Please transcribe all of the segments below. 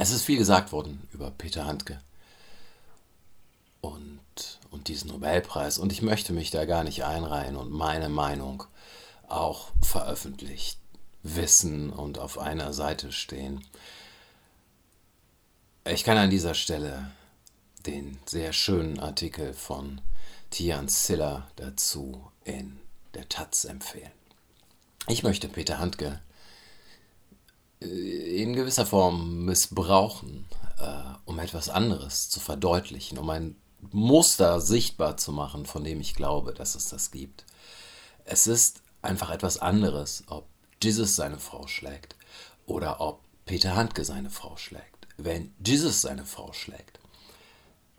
Es ist viel gesagt worden über Peter Handke und, und diesen Nobelpreis. Und ich möchte mich da gar nicht einreihen und meine Meinung auch veröffentlicht wissen und auf einer Seite stehen. Ich kann an dieser Stelle den sehr schönen Artikel von Tian Siller dazu in der Taz empfehlen. Ich möchte Peter Handke in gewisser Form missbrauchen, äh, um etwas anderes zu verdeutlichen, um ein Muster sichtbar zu machen, von dem ich glaube, dass es das gibt. Es ist einfach etwas anderes, ob Jesus seine Frau schlägt oder ob Peter Handke seine Frau schlägt. Wenn Jesus seine Frau schlägt,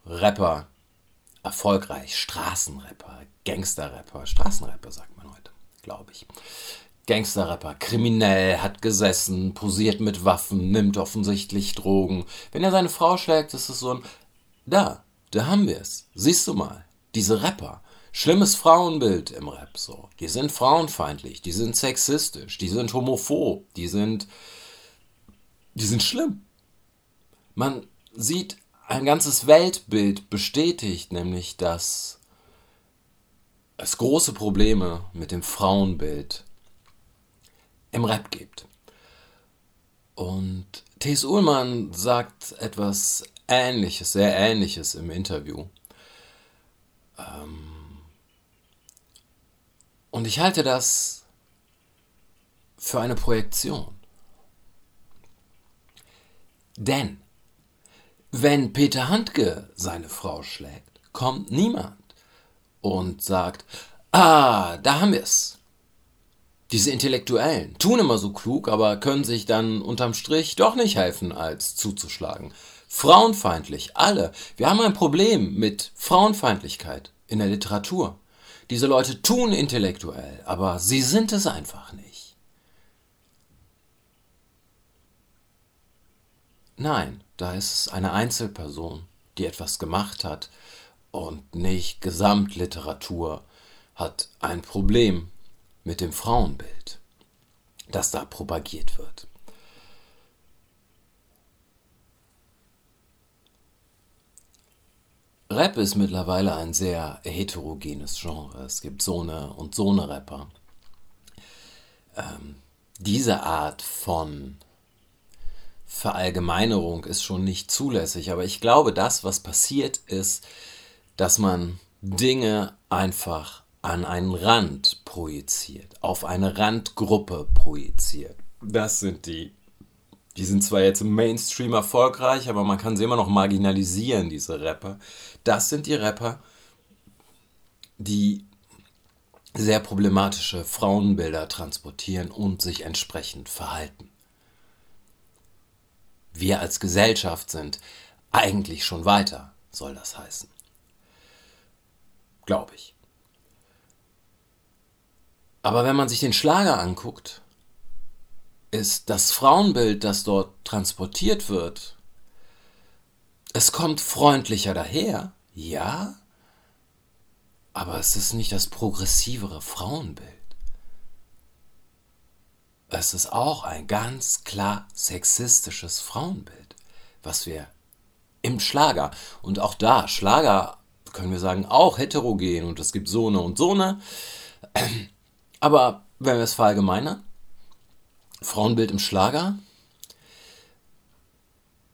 Rapper, erfolgreich, Straßenrapper, Gangsterrapper, Straßenrapper sagt man heute, glaube ich. Gangsterrapper, kriminell, hat gesessen, posiert mit Waffen, nimmt offensichtlich Drogen. Wenn er seine Frau schlägt, ist es so ein, da, da haben wir es. Siehst du mal, diese Rapper, schlimmes Frauenbild im Rap so. Die sind frauenfeindlich, die sind sexistisch, die sind homophob, die sind die sind schlimm. Man sieht ein ganzes Weltbild bestätigt, nämlich dass es große Probleme mit dem Frauenbild im Rap gibt. Und T.S. Ullmann sagt etwas Ähnliches, sehr Ähnliches im Interview. Ähm, und ich halte das für eine Projektion. Denn wenn Peter Handke seine Frau schlägt, kommt niemand und sagt, ah, da haben wir es. Diese Intellektuellen tun immer so klug, aber können sich dann unterm Strich doch nicht helfen, als zuzuschlagen. Frauenfeindlich, alle. Wir haben ein Problem mit Frauenfeindlichkeit in der Literatur. Diese Leute tun intellektuell, aber sie sind es einfach nicht. Nein, da ist es eine Einzelperson, die etwas gemacht hat und nicht Gesamtliteratur hat ein Problem mit dem Frauenbild, das da propagiert wird. Rap ist mittlerweile ein sehr heterogenes Genre. Es gibt so und so Rapper. Ähm, diese Art von Verallgemeinerung ist schon nicht zulässig, aber ich glaube, das, was passiert, ist, dass man Dinge einfach an einen Rand projiziert, auf eine Randgruppe projiziert. Das sind die die sind zwar jetzt im Mainstream erfolgreich, aber man kann sie immer noch marginalisieren, diese Rapper. Das sind die Rapper, die sehr problematische Frauenbilder transportieren und sich entsprechend verhalten. Wir als Gesellschaft sind eigentlich schon weiter, soll das heißen. Glaube ich. Aber wenn man sich den Schlager anguckt, ist das Frauenbild, das dort transportiert wird. Es kommt freundlicher daher, ja, aber es ist nicht das progressivere Frauenbild. Es ist auch ein ganz klar sexistisches Frauenbild, was wir im Schlager und auch da, Schlager können wir sagen, auch heterogen und es gibt so eine und so eine. Aber wenn wir es verallgemeinern, Frauenbild im Schlager?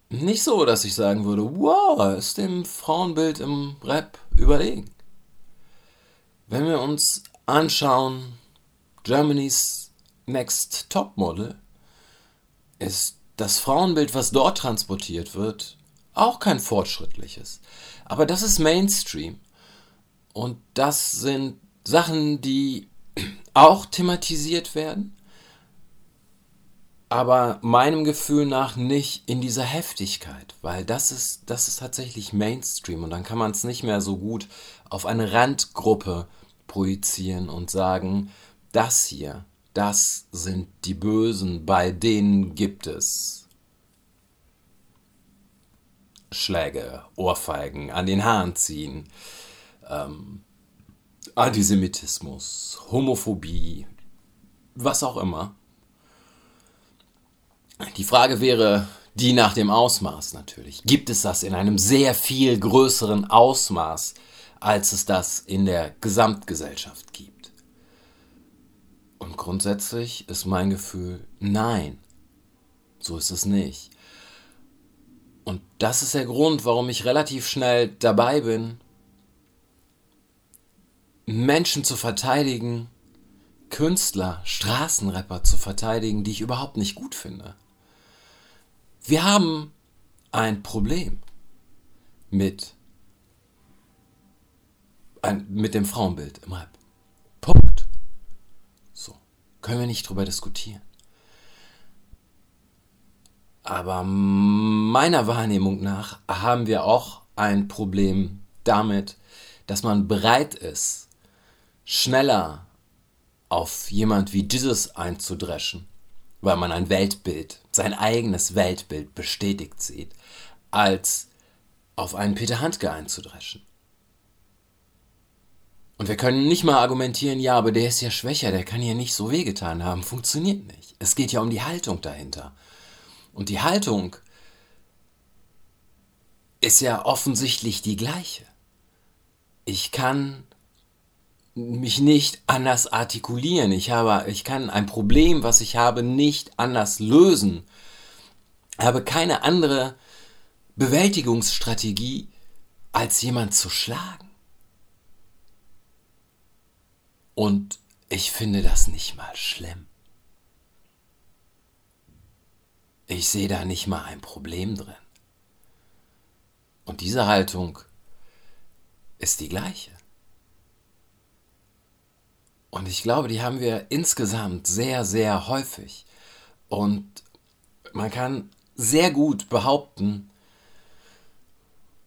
Nicht so, dass ich sagen würde, wow, ist dem Frauenbild im Rap überlegen. Wenn wir uns anschauen, Germany's Next Top Model, ist das Frauenbild, was dort transportiert wird, auch kein fortschrittliches. Aber das ist Mainstream. Und das sind Sachen, die auch thematisiert werden aber meinem Gefühl nach nicht in dieser Heftigkeit, weil das ist, das ist tatsächlich Mainstream und dann kann man es nicht mehr so gut auf eine Randgruppe projizieren und sagen, das hier, das sind die Bösen, bei denen gibt es Schläge, Ohrfeigen, an den Haaren ziehen, ähm, Antisemitismus, Homophobie, was auch immer. Die Frage wäre, die nach dem Ausmaß natürlich. Gibt es das in einem sehr viel größeren Ausmaß, als es das in der Gesamtgesellschaft gibt? Und grundsätzlich ist mein Gefühl, nein, so ist es nicht. Und das ist der Grund, warum ich relativ schnell dabei bin, Menschen zu verteidigen, Künstler, Straßenrapper zu verteidigen, die ich überhaupt nicht gut finde. Wir haben ein Problem mit, ein, mit dem Frauenbild im Rap. Punkt. So. Können wir nicht drüber diskutieren. Aber meiner Wahrnehmung nach haben wir auch ein Problem damit, dass man bereit ist, schneller auf jemand wie Jesus einzudreschen, weil man ein Weltbild, sein eigenes Weltbild bestätigt sieht, als auf einen Peter Handke einzudreschen. Und wir können nicht mal argumentieren, ja, aber der ist ja schwächer, der kann ja nicht so wehgetan haben. Funktioniert nicht. Es geht ja um die Haltung dahinter. Und die Haltung ist ja offensichtlich die gleiche. Ich kann mich nicht anders artikulieren. Ich habe, ich kann ein Problem, was ich habe, nicht anders lösen. Ich habe keine andere Bewältigungsstrategie, als jemand zu schlagen. Und ich finde das nicht mal schlimm. Ich sehe da nicht mal ein Problem drin. Und diese Haltung ist die gleiche. Und ich glaube, die haben wir insgesamt sehr, sehr häufig. Und man kann sehr gut behaupten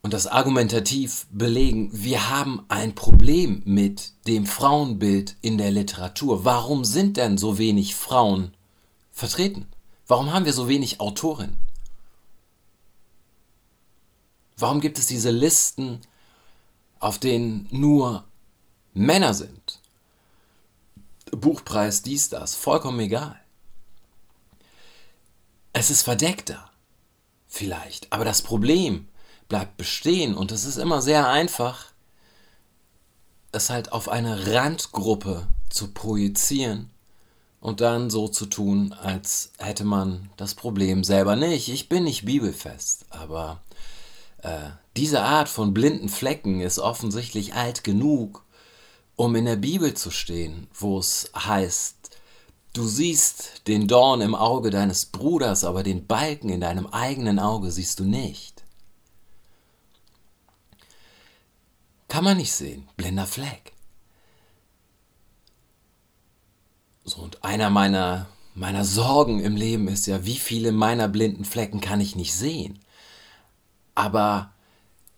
und das argumentativ belegen, wir haben ein Problem mit dem Frauenbild in der Literatur. Warum sind denn so wenig Frauen vertreten? Warum haben wir so wenig Autorinnen? Warum gibt es diese Listen, auf denen nur Männer sind? Buchpreis, dies, das, vollkommen egal. Es ist verdeckter, vielleicht, aber das Problem bleibt bestehen und es ist immer sehr einfach, es halt auf eine Randgruppe zu projizieren und dann so zu tun, als hätte man das Problem selber nicht. Ich bin nicht bibelfest, aber äh, diese Art von blinden Flecken ist offensichtlich alt genug, um in der Bibel zu stehen, wo es heißt, du siehst den Dorn im Auge deines Bruders, aber den Balken in deinem eigenen Auge siehst du nicht. Kann man nicht sehen, blinder Fleck. So, und einer meiner, meiner Sorgen im Leben ist ja, wie viele meiner blinden Flecken kann ich nicht sehen. Aber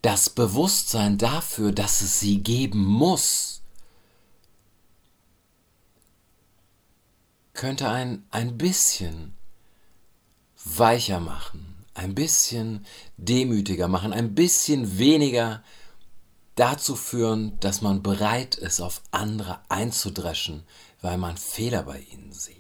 das Bewusstsein dafür, dass es sie geben muss, könnte ein, ein bisschen weicher machen, ein bisschen demütiger machen, ein bisschen weniger dazu führen, dass man bereit ist, auf andere einzudreschen, weil man Fehler bei ihnen sieht.